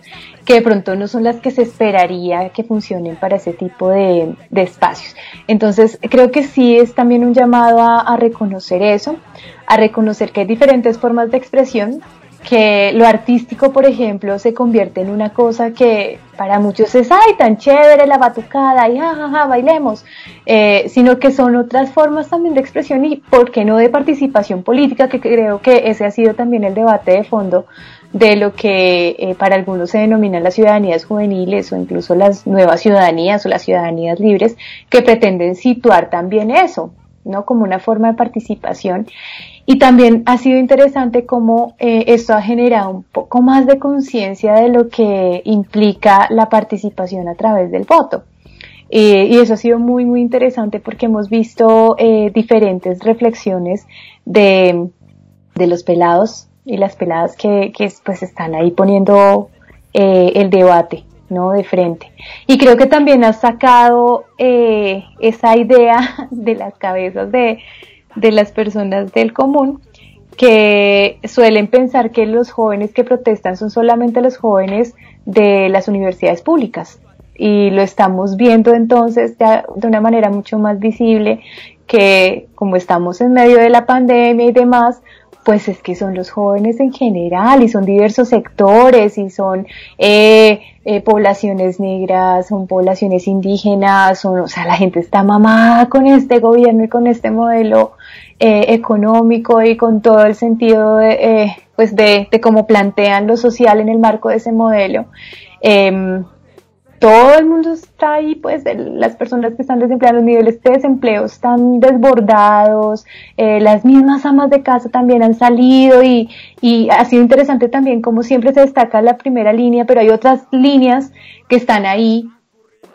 que de pronto no son las que se esperaría que funcionen para ese tipo de, espacios. Entonces creo que sí es también un llamado a reconocer eso, a reconocer que hay diferentes formas de expresión, que lo artístico, por ejemplo, se convierte en una cosa que para muchos es, ay, tan chévere la batucada, y jajaja, bailemos, eh, sino que son otras formas también de expresión y, ¿por qué no de participación política? Que creo que ese ha sido también el debate de fondo de lo que eh, para algunos se denominan las ciudadanías juveniles o incluso las nuevas ciudadanías o las ciudadanías libres, que pretenden situar también eso, ¿no? Como una forma de participación. Y también ha sido interesante cómo eh, esto ha generado un poco más de conciencia de lo que implica la participación a través del voto. Eh, y eso ha sido muy, muy interesante porque hemos visto eh, diferentes reflexiones de, de los pelados y las peladas que, que pues están ahí poniendo el debate, ¿no? De frente. Y creo que también ha sacado eh, esa idea <laughs> de las cabezas de, de las personas del común que suelen pensar que los jóvenes que protestan son solamente los jóvenes de las universidades públicas. Y lo estamos viendo entonces de una manera mucho más visible que como estamos en medio de la pandemia y demás, pues es que son los jóvenes en general y son diversos sectores y son eh, eh, poblaciones negras, son poblaciones indígenas, son, o sea, la gente está mamada con este gobierno y con este modelo eh, económico y con todo el sentido de, eh, pues de, de cómo plantean lo social en el marco de ese modelo. Todo el mundo está ahí, pues el- las personas que están desempleadas, los niveles de desempleo están desbordados, eh, las mismas amas de casa también han salido y, y ha sido interesante también como siempre se destaca la primera línea, pero hay otras líneas que están ahí,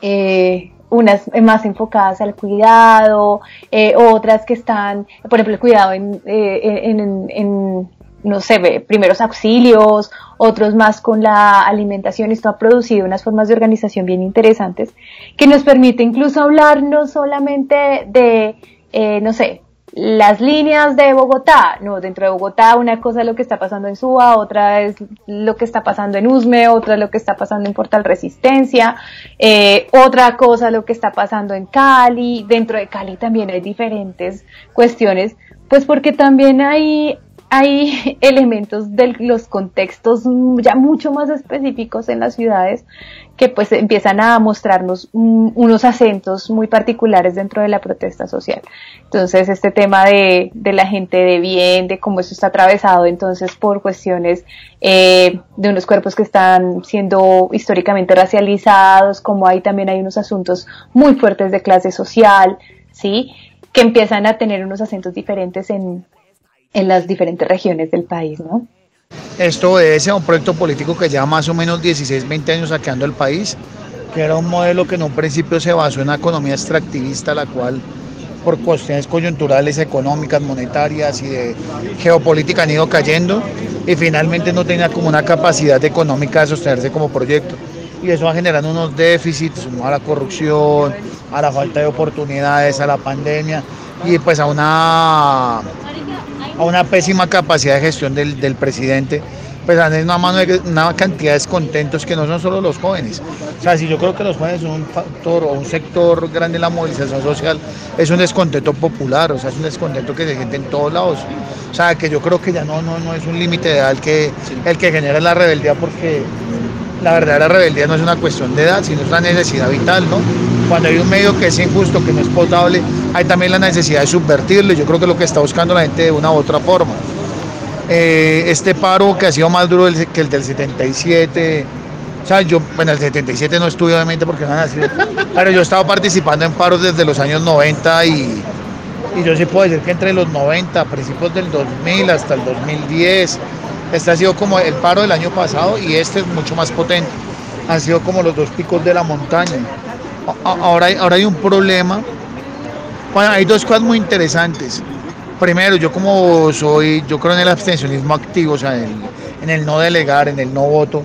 eh, unas más enfocadas al cuidado, eh, otras que están, por ejemplo, el cuidado en, eh, en- en, no sé, primeros auxilios, otros más con la alimentación. Esto ha producido unas formas de organización bien interesantes que nos permite incluso hablar no solamente de, eh, no sé, las líneas de Bogotá, no, dentro de Bogotá una cosa es lo que está pasando en Suba, otra es lo que está pasando en Usme, otra es lo que está pasando en Portal Resistencia, eh, otra cosa lo que está pasando en Cali, dentro de Cali también hay diferentes cuestiones, pues porque también hay, hay <laughs> elementos de los contextos ya mucho más específicos en las ciudades que pues empiezan a mostrarnos mm, unos acentos muy particulares dentro de la protesta social. Entonces este tema de, de la gente de bien, de cómo eso está atravesado entonces por cuestiones eh, de unos cuerpos que están siendo históricamente racializados, como ahí también hay unos asuntos muy fuertes de clase social, ¿sí? Que empiezan a tener unos acentos diferentes en, en las diferentes regiones del país, ¿no? Esto obedece a un proyecto político que lleva más o menos 16, 20 años saqueando el país, que era un modelo que en un principio se basó en una economía extractivista, la cual por cuestiones coyunturales, económicas, monetarias y de geopolítica han ido cayendo y finalmente no tenía como una capacidad económica de sostenerse como proyecto. Y eso va generando unos déficits, a la corrupción, a la falta de oportunidades, a la pandemia y pues a una a una pésima capacidad de gestión del, del presidente, pues han una, mano de, una cantidad de descontentos que no son solo los jóvenes. O sea, si yo creo que los jóvenes son un factor o un sector grande en la movilización social, es un descontento popular, o sea, es un descontento que se siente en todos lados. O sea, que yo creo que ya no, no, no es un límite de el que, el que genera la rebeldía, porque la verdadera rebeldía no es una cuestión de edad, sino es una necesidad vital, ¿no? Cuando hay un medio que es injusto, que no es potable, hay también la necesidad de subvertirlo yo creo que es lo que está buscando la gente de una u otra forma. Eh, este paro que ha sido más duro que el del 77, O sea, yo en el 77 no estuve obviamente porque no nací, pero yo he estado participando en paros desde los años 90 y, y yo sí puedo decir que entre los 90, principios del 2000 hasta el 2010, este ha sido como el paro del año pasado y este es mucho más potente. Han sido como los dos picos de la montaña. Ahora hay, ahora hay un problema. Bueno, hay dos cosas muy interesantes. Primero, yo como soy, yo creo en el abstencionismo activo, o sea, en en el no delegar, en el no voto.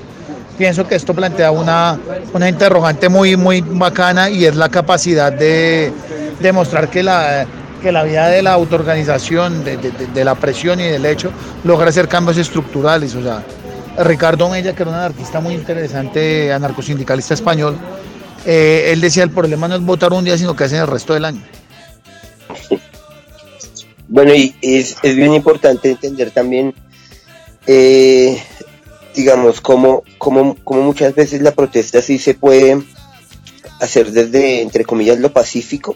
Pienso que esto plantea una, una interrogante muy, muy bacana y es la capacidad de demostrar que la, que la vida de la autoorganización, de, la presión y del hecho, logra hacer cambios estructurales. O sea, Ricardo Mella, que era un anarquista muy interesante, anarcosindicalista español, eh, él decía el problema no es votar un día, sino que hacen el resto del año. Bueno, y es, es bien importante entender también, eh, digamos, cómo, cómo, cómo muchas veces la protesta sí se puede hacer desde, entre comillas, lo pacífico,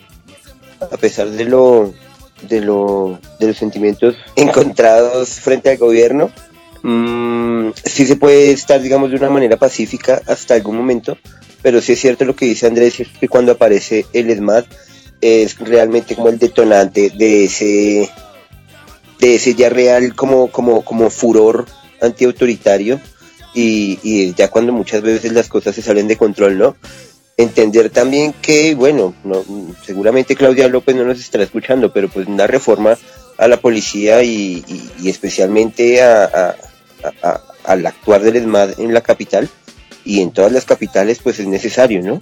a pesar de lo, de lo, de los sentimientos <laughs> encontrados frente al gobierno. Mm, sí se puede estar, digamos, de una manera pacífica hasta algún momento, pero sí es cierto lo que dice Andrés, que cuando aparece el ESMAD es realmente como el detonante de ese, de ese ya real como, como, como furor antiautoritario y, y ya cuando muchas veces las cosas se salen de control, ¿no? Entender también que, bueno, no, seguramente Claudia López no nos estará escuchando, pero pues una reforma a la policía y, especialmente a- al actuar del ESMAD en la capital y en todas las capitales pues es necesario, ¿no?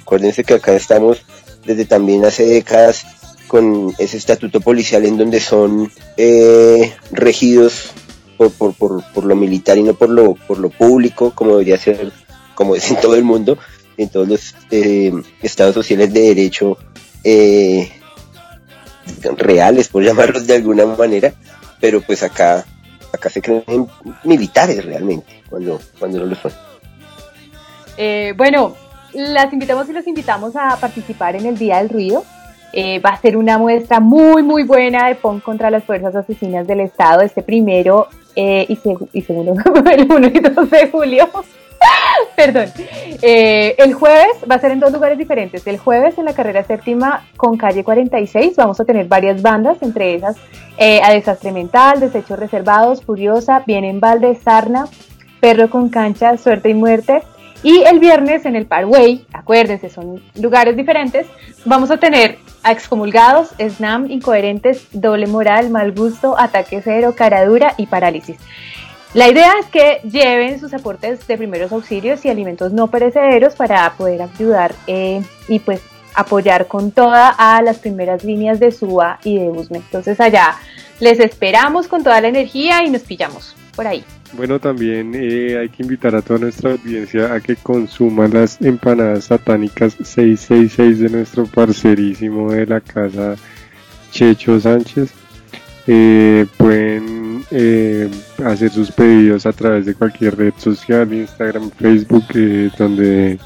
Acuérdense que acá estamos desde también hace décadas con ese estatuto policial en donde son eh, regidos por, por, por, por lo militar y no por lo, por lo público, como debería ser, como es en todo el mundo, en todos los eh, estados sociales de derecho eh, reales, por <laughs> llamarlos de alguna manera, pero pues acá, acá se creen militares realmente, cuando, cuando no lo son. Eh, bueno, las invitamos y los invitamos a participar en el Día del Ruido. Eh, va a ser una muestra muy, muy buena de PON contra las fuerzas asesinas del Estado este primero eh, y, seg- y segundo, <laughs> el 1 y 2 de julio. <laughs> Perdón. Eh, el jueves va a ser en dos lugares diferentes. El jueves en la carrera séptima con calle 46 vamos a tener varias bandas, entre esas eh, a Desastre Mental, Desechos Reservados, Furiosa, Bien en Balde, Sarna, Perro con Cancha, Suerte y Muerte. Y el viernes en el Parway, acuérdense, son lugares diferentes, vamos a tener excomulgados, SNAM, incoherentes, doble moral, mal gusto, ataque cero, cara dura y parálisis. La idea es que lleven sus aportes de primeros auxilios y alimentos no perecederos para poder ayudar eh, y pues apoyar con toda a las primeras líneas de SUA y de USME. Entonces allá les esperamos con toda la energía y nos pillamos por ahí. Bueno, también eh, hay que invitar a toda nuestra audiencia a que consuma las empanadas satánicas 666 de nuestro parcerísimo de la casa Checho Sánchez. Eh, pueden eh, hacer sus pedidos a través de cualquier red social, Instagram, Facebook, eh, donde,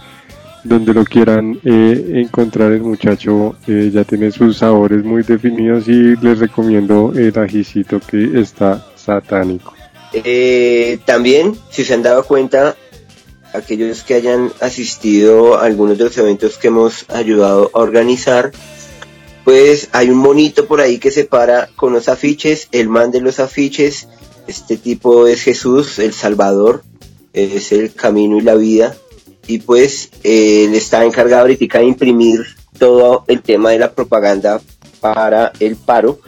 donde lo quieran eh, encontrar. El muchacho ya tiene sus sabores muy definidos y les recomiendo el ajicito que está satánico. También, si se han dado cuenta, aquellos que hayan asistido a algunos de los eventos que hemos ayudado a organizar, pues hay un monito por ahí que se para con los afiches, el man de los afiches, este tipo es Jesús, el Salvador, es el camino y la vida, y pues él está encargado ahorita de imprimir todo el tema de la propaganda para el paro,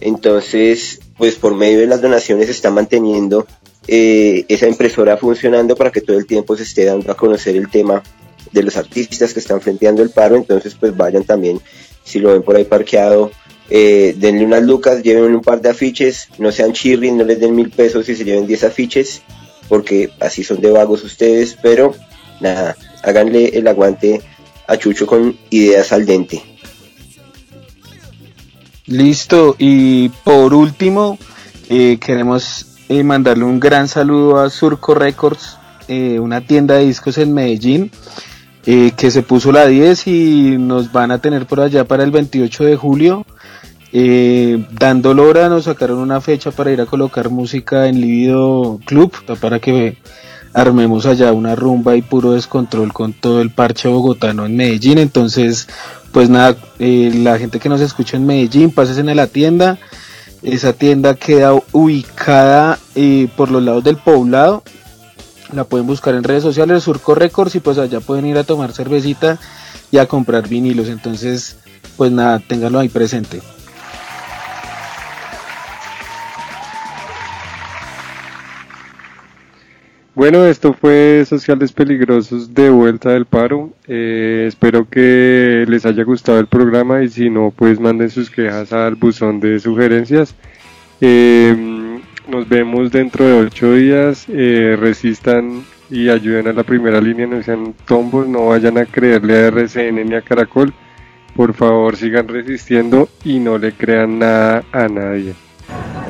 entonces pues por medio de las donaciones está manteniendo eh, esa impresora funcionando para que todo el tiempo se esté dando a conocer el tema de los artistas que están frenteando el paro, entonces pues vayan también, si lo ven por ahí parqueado, eh, denle unas lucas, lleven un par de afiches, no sean chirri, no les den mil pesos y se lleven 10 afiches, porque así son de vagos ustedes, pero nada, háganle el aguante a Chucho con ideas al dente. Listo, y por último, eh, queremos eh, mandarle un gran saludo a Surco Records, una tienda de discos en Medellín, eh, que se puso la 10 y nos van a tener por allá para el 28 de julio. Eh, dando hora nos sacaron una fecha para ir a colocar música en Libido Club, para que armemos allá una rumba y puro descontrol con todo el parche bogotano en Medellín. Entonces, pues nada, eh, la gente que nos escucha en Medellín, pases en la tienda. Esa tienda queda ubicada por los lados del poblado. La pueden buscar en redes sociales, Surco Records, y pues allá pueden ir a tomar cervecita y a comprar vinilos. Entonces, pues nada, ténganlo ahí presente. Bueno, esto fue Sociales Peligrosos de Vuelta del Paro. Eh, espero que les haya gustado el programa y si no, pues manden sus quejas al buzón de sugerencias. Eh, nos vemos dentro de ocho días. Eh, resistan y ayuden a la primera línea, no sean tombos, no vayan a creerle a RCN ni a Caracol. Por favor, sigan resistiendo y no le crean nada a nadie.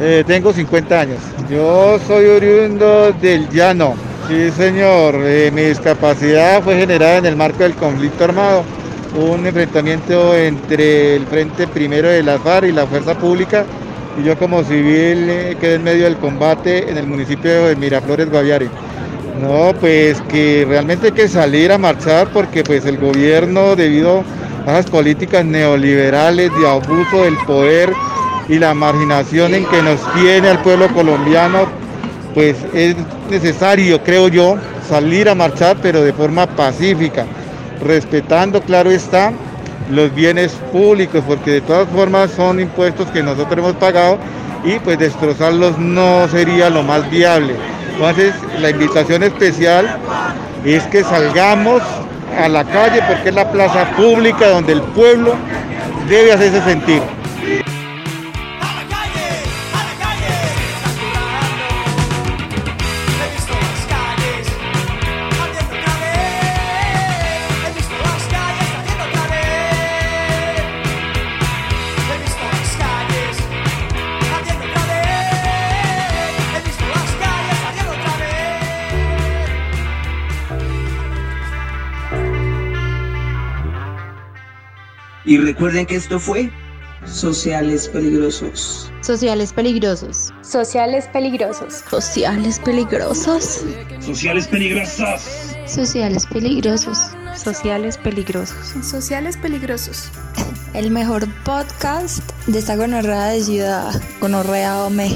Eh, tengo 50 años. Yo soy oriundo del llano. Sí, señor. Eh, mi discapacidad fue generada en el marco del conflicto armado. Un enfrentamiento entre el Frente Primero de la FARC y la Fuerza Pública. Y yo como civil eh, quedé en medio del combate en el municipio de Miraflores, Guaviare. No, pues que realmente hay que salir a marchar porque pues el gobierno debido a las políticas neoliberales de abuso del poder y la marginación en que nos tiene al pueblo colombiano, pues es necesario, creo yo, salir a marchar, pero de forma pacífica, respetando, claro está, los bienes públicos, porque de todas formas son impuestos que nosotros hemos pagado y pues destrozarlos no sería lo más viable. Entonces, la invitación especial es que salgamos a la calle porque es la plaza pública donde el pueblo debe hacerse sentir. Y recuerden que esto fue Sociales Peligrosos. Sociales peligrosos. Sociales peligrosos. Sociales peligrosos. Sociales peligrosos. Sociales peligrosos. Sociales peligrosos. Sociales peligrosos. El mejor podcast de esta gonorrea de ciudad. Gonorrea Ome.